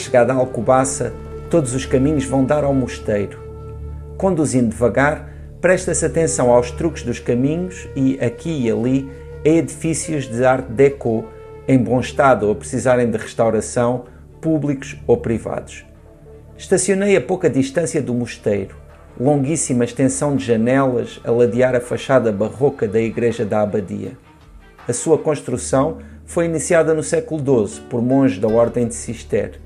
Chegada à Alcobaça, todos os caminhos vão dar ao mosteiro. Conduzindo devagar, presta-se atenção aos truques dos caminhos e, aqui e ali, a edifícios de arte déco em bom estado ou precisarem de restauração, públicos ou privados. Estacionei a pouca distância do mosteiro, longuíssima extensão de janelas a ladear a fachada barroca da igreja da abadia. A sua construção foi iniciada no século XII por monges da Ordem de Cister.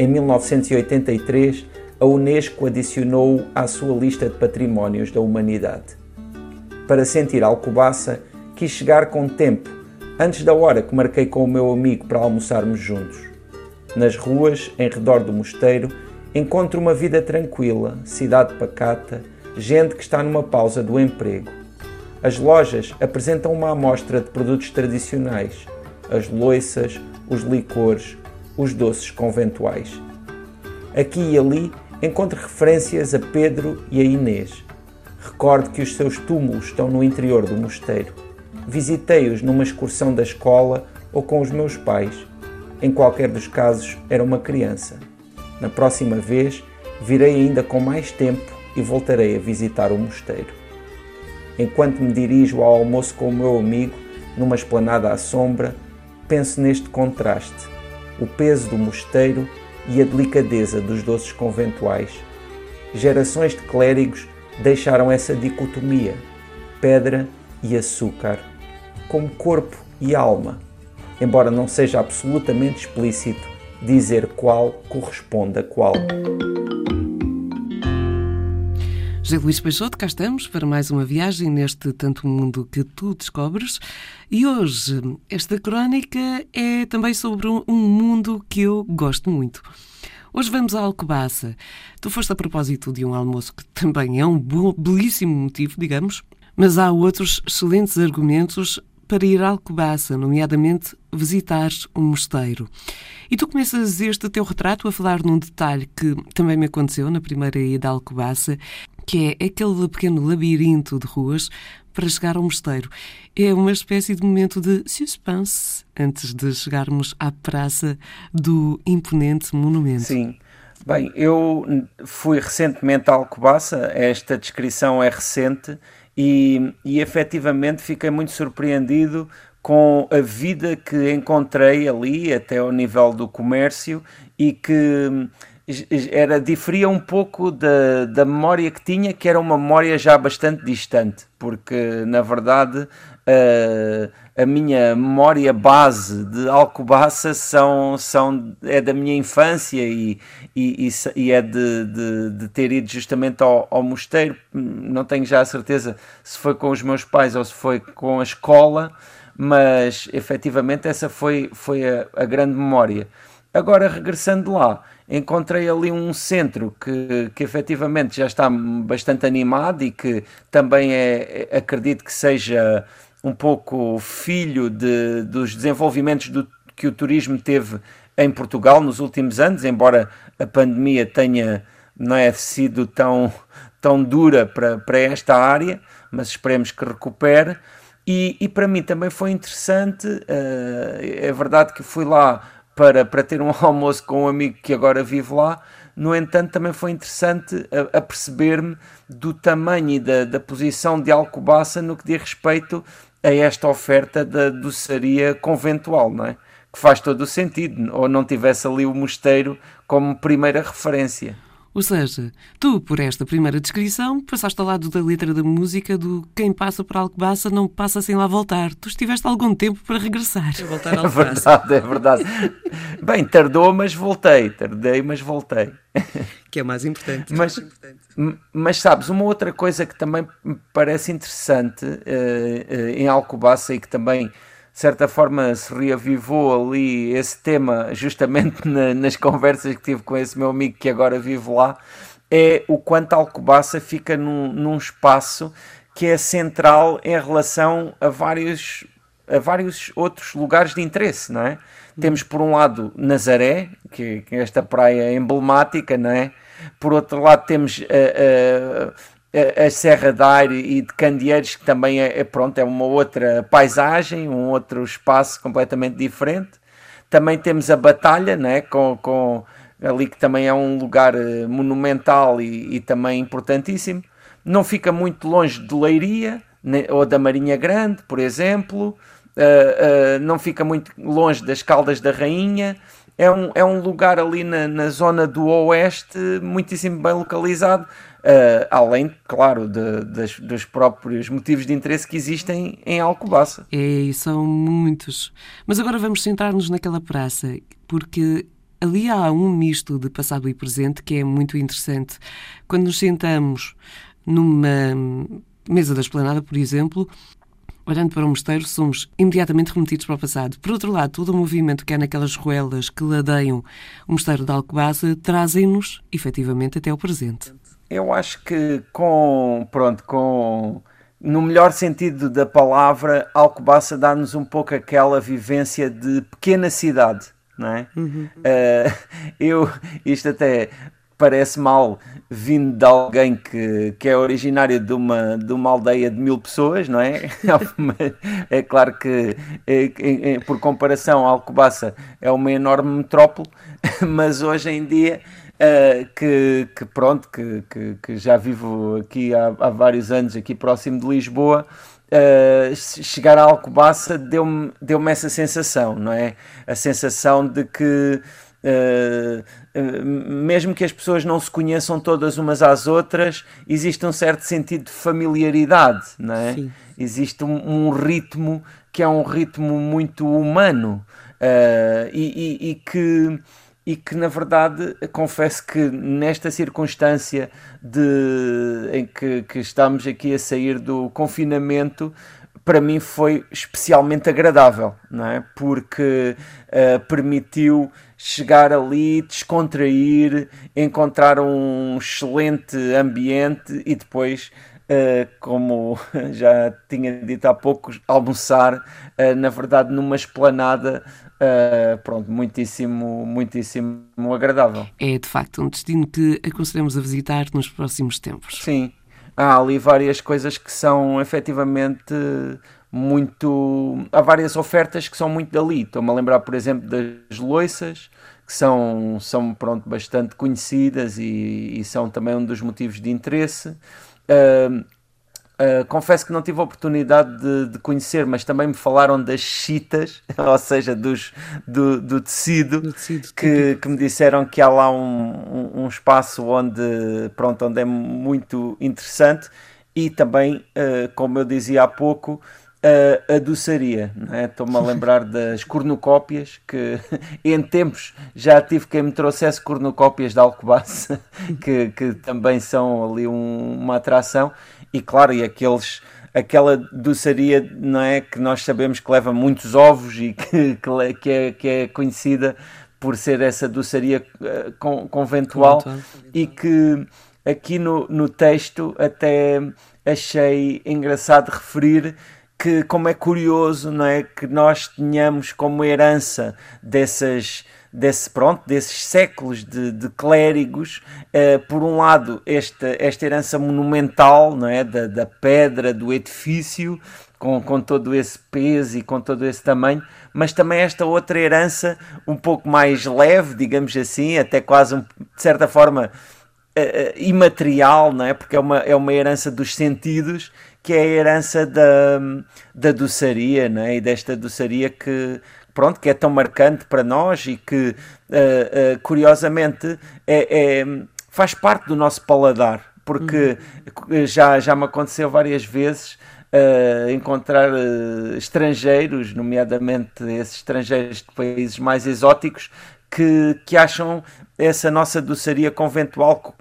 Em 1983, a Unesco adicionou-o à sua lista de patrimónios da humanidade. Para sentir Alcobaça, quis chegar com tempo, antes da hora que marquei com o meu amigo para almoçarmos juntos. Nas ruas, em redor do mosteiro, encontro uma vida tranquila, cidade pacata, gente que está numa pausa do emprego. As lojas apresentam uma amostra de produtos tradicionais, as loiças, os licores, os doces conventuais. Aqui e ali encontro referências a Pedro e a Inês. Recordo que os seus túmulos estão no interior do mosteiro. Visitei-os numa excursão da escola ou com os meus pais. Em qualquer dos casos, era uma criança. Na próxima vez, virei ainda com mais tempo e voltarei a visitar o mosteiro. Enquanto me dirijo ao almoço com o meu amigo, numa esplanada à sombra, penso neste contraste: o peso do mosteiro e a delicadeza dos doces conventuais. Gerações de clérigos deixaram essa dicotomia, pedra e açúcar, como corpo e alma, embora não seja absolutamente explícito dizer qual corresponde a qual. José Luís Peixoto, cá estamos para mais uma viagem neste tanto mundo que tu descobres. E hoje, esta crónica é também sobre um mundo que eu gosto muito. Hoje vamos à Alcobaça. Tu foste a propósito de um almoço que também é um belíssimo motivo, digamos, mas há outros excelentes argumentos para ir à Alcobaça, nomeadamente visitar um mosteiro. E tu começas este teu retrato a falar num detalhe que também me aconteceu na primeira ida à Alcobaça, que é aquele pequeno labirinto de ruas para chegar ao mosteiro. É uma espécie de momento de suspense antes de chegarmos à praça do imponente monumento. Sim. Bem, eu fui recentemente a Alcobaça, esta descrição é recente e, e efetivamente fiquei muito surpreendido com a vida que encontrei ali, até ao nível do comércio, e que era diferia um pouco da, da memória que tinha, que era uma memória já bastante distante, porque na verdade a, a minha memória base de Alcobaça são, são, é da minha infância e, e, e é de, de, de, ter ido justamente ao, ao mosteiro. Não tenho já a certeza se foi com os meus pais ou se foi com a escola, mas efetivamente essa foi, foi a, a grande memória. Agora, regressando lá, encontrei ali um centro que, que efetivamente já está bastante animado e que também é, acredito que seja um pouco filho de, dos desenvolvimentos do, que o turismo teve em Portugal nos últimos anos, embora a pandemia tenha não é sido tão, tão dura para, para esta área, mas esperemos que recupere. E, e para mim também foi interessante, uh, é verdade que fui lá para, para ter um almoço com um amigo que agora vive lá. No entanto, também foi interessante a, a perceber-me do tamanho e da, da posição de Alcobaça no que diz respeito a esta oferta da doçaria conventual, não é? Que faz todo o sentido, ou não tivesse ali o mosteiro como primeira referência. Ou seja, tu, por esta primeira descrição, passaste ao lado da letra da música do Quem passa por Alcobaça não passa sem lá voltar. Tu estiveste algum tempo para regressar. Para voltar a Alcobaça. É verdade, é verdade. Bem, tardou, mas voltei. Tardei, mas voltei. Que é mais importante. Mas, mas sabes, uma outra coisa que também me parece interessante uh, uh, em Alcobaça e que também de certa forma se reavivou ali esse tema justamente na, nas conversas que tive com esse meu amigo que agora vive lá, é o quanto Alcobaça fica num, num espaço que é central em relação a vários, a vários outros lugares de interesse, não é? Temos por um lado Nazaré, que, que é esta praia emblemática, não é? Por outro lado temos uh, uh, a, Serra da Aire e de Candeeiros, que também é, é, pronto, é uma outra paisagem, um outro espaço completamente diferente. Também temos a Batalha, né? com, com ali que também é um lugar uh, monumental e, e, também importantíssimo. Não fica muito longe de Leiria né? ou da Marinha Grande, por exemplo. Uh, uh, não fica muito longe das Caldas da Rainha. É um, é um lugar ali na, na zona do Oeste, muitíssimo bem localizado, Uh, além, claro, de, de, dos próprios motivos de interesse que existem em Alcobaça. É, e são muitos. Mas agora vamos centrar-nos naquela praça, porque ali há um misto de passado e presente que é muito interessante. Quando nos sentamos numa mesa da esplanada, por exemplo, olhando para o mosteiro, somos imediatamente remetidos para o passado. Por outro lado, todo o movimento que há naquelas ruelas que ladeiam o mosteiro de Alcobaça trazem-nos, efetivamente, até o presente. Eu acho que com, pronto, com no melhor sentido da palavra, Alcobaça dá-nos um pouco aquela vivência de pequena cidade, não é? Uhum. Uh, eu, isto até parece mal vindo de alguém que, que é originário de uma, de uma aldeia de mil pessoas, não é? é claro que, é, é, é, por comparação, Alcobaça é uma enorme metrópole, mas hoje em dia Uh, que, que, pronto, que, que, que, já vivo aqui há, há, vários anos, aqui próximo de Lisboa, uh, chegar a Alcobaça deu-me deu essa sensação, não é? A sensação de que uh, mesmo que as pessoas não se conheçam todas umas às outras, existe um certo sentido de familiaridade, não é? Sim. Existe um, um, ritmo que é um ritmo muito humano e, e, e que e que na verdade confesso que nesta circunstância de, em que, que estamos aqui a sair do confinamento para mim foi especialmente agradável, não é? Porque uh, permitiu chegar ali, descontrair, encontrar um excelente ambiente e depois Uh, como já tinha dito há pouco, almoçar, uh, na verdade, numa esplanada pronto, muitíssimo, muitíssimo agradável. É de facto um destino que aconselhamos a visitar nos próximos tempos. Sim, há ali várias coisas que são efetivamente muito. Há várias ofertas que são muito dali. Estou-me a lembrar, por exemplo, das loiças, que são, são pronto, bastante conhecidas e, e são também um dos motivos de interesse. Uh, Uh, confesso que não tive a oportunidade de, de, conhecer, mas também me falaram das chitas, ou seja, dos, do, do tecido, do tecido que, que, me disseram que há lá um, um, um, espaço onde, pronto, onde é muito interessante. E também, uh, como eu dizia há pouco, uh, a doçaria. É? Estou-me a lembrar das cornucópias, que em tempos já tive quem me trouxesse cornucópias de Alcobaça, que, que também são ali um, uma atração e claro, e aqueles aquela doçaria não é que nós sabemos que leva muitos ovos e que, que, é, que é conhecida por ser essa doçaria uh, conventual e que aqui no, no texto até achei engraçado referir que como é curioso não é que nós tenhamos como herança dessas desse, pronto, desses séculos de, de clérigos, uh, por um lado, esta, esta herança monumental não é? da, da pedra, do edifício, com, com todo esse peso e com todo esse tamanho, mas também esta outra herança um pouco mais leve, digamos assim, até quase um, de certa forma uh, imaterial, não é? porque é uma, é uma herança dos sentidos, que é a herança da, da doçaria, não é? e desta doçaria que, pronto, que é tão marcante para nós e que, uh, uh, curiosamente, é, é, faz parte do nosso paladar, porque uhum. já, já me aconteceu várias vezes uh, encontrar estrangeiros, nomeadamente esses estrangeiros de países mais exóticos, que, que acham essa nossa doçaria conventual,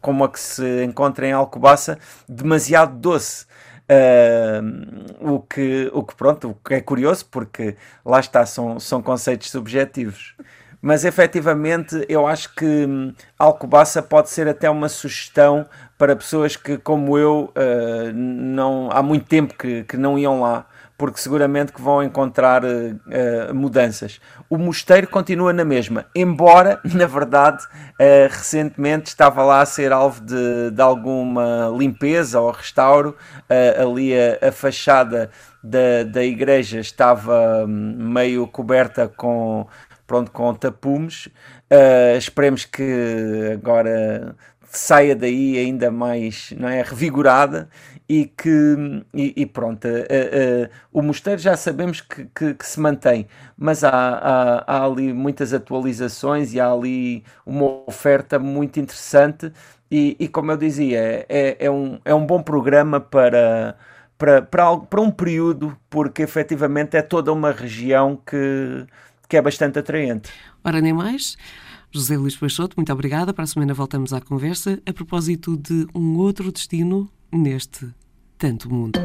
como a que se encontra em Alcobaça, demasiado doce. Uh, o, que, o que pronto, o que é curioso porque lá está, são, são conceitos subjetivos. Mas efetivamente eu acho que hum, Alcobaça pode ser até uma sugestão para pessoas que, como eu, uh, não, há muito tempo que, que não iam lá porque seguramente que vão encontrar uh, mudanças. O mosteiro continua na mesma, embora, na verdade, uh, recentemente estava lá a ser alvo de, de alguma limpeza ou restauro. Uh, ali a, a fachada da, da igreja estava hum, meio coberta com, pronto, com tapumes. esperemos que agora saia daí ainda mais não é, revigorada e que e, e pronto, uh, uh, o mosteiro já sabemos que, que, que se mantém, mas há, há, há, ali muitas atualizações e há ali uma oferta muito interessante e, e como eu dizia, é, é, um, é um bom programa para, para, para, para um período, porque efetivamente é toda uma região que, que é bastante atraente. Ora, nem mais. José Luís Peixoto, muito obrigada. Para a semana voltamos à conversa a propósito de um outro destino neste tanto mundo.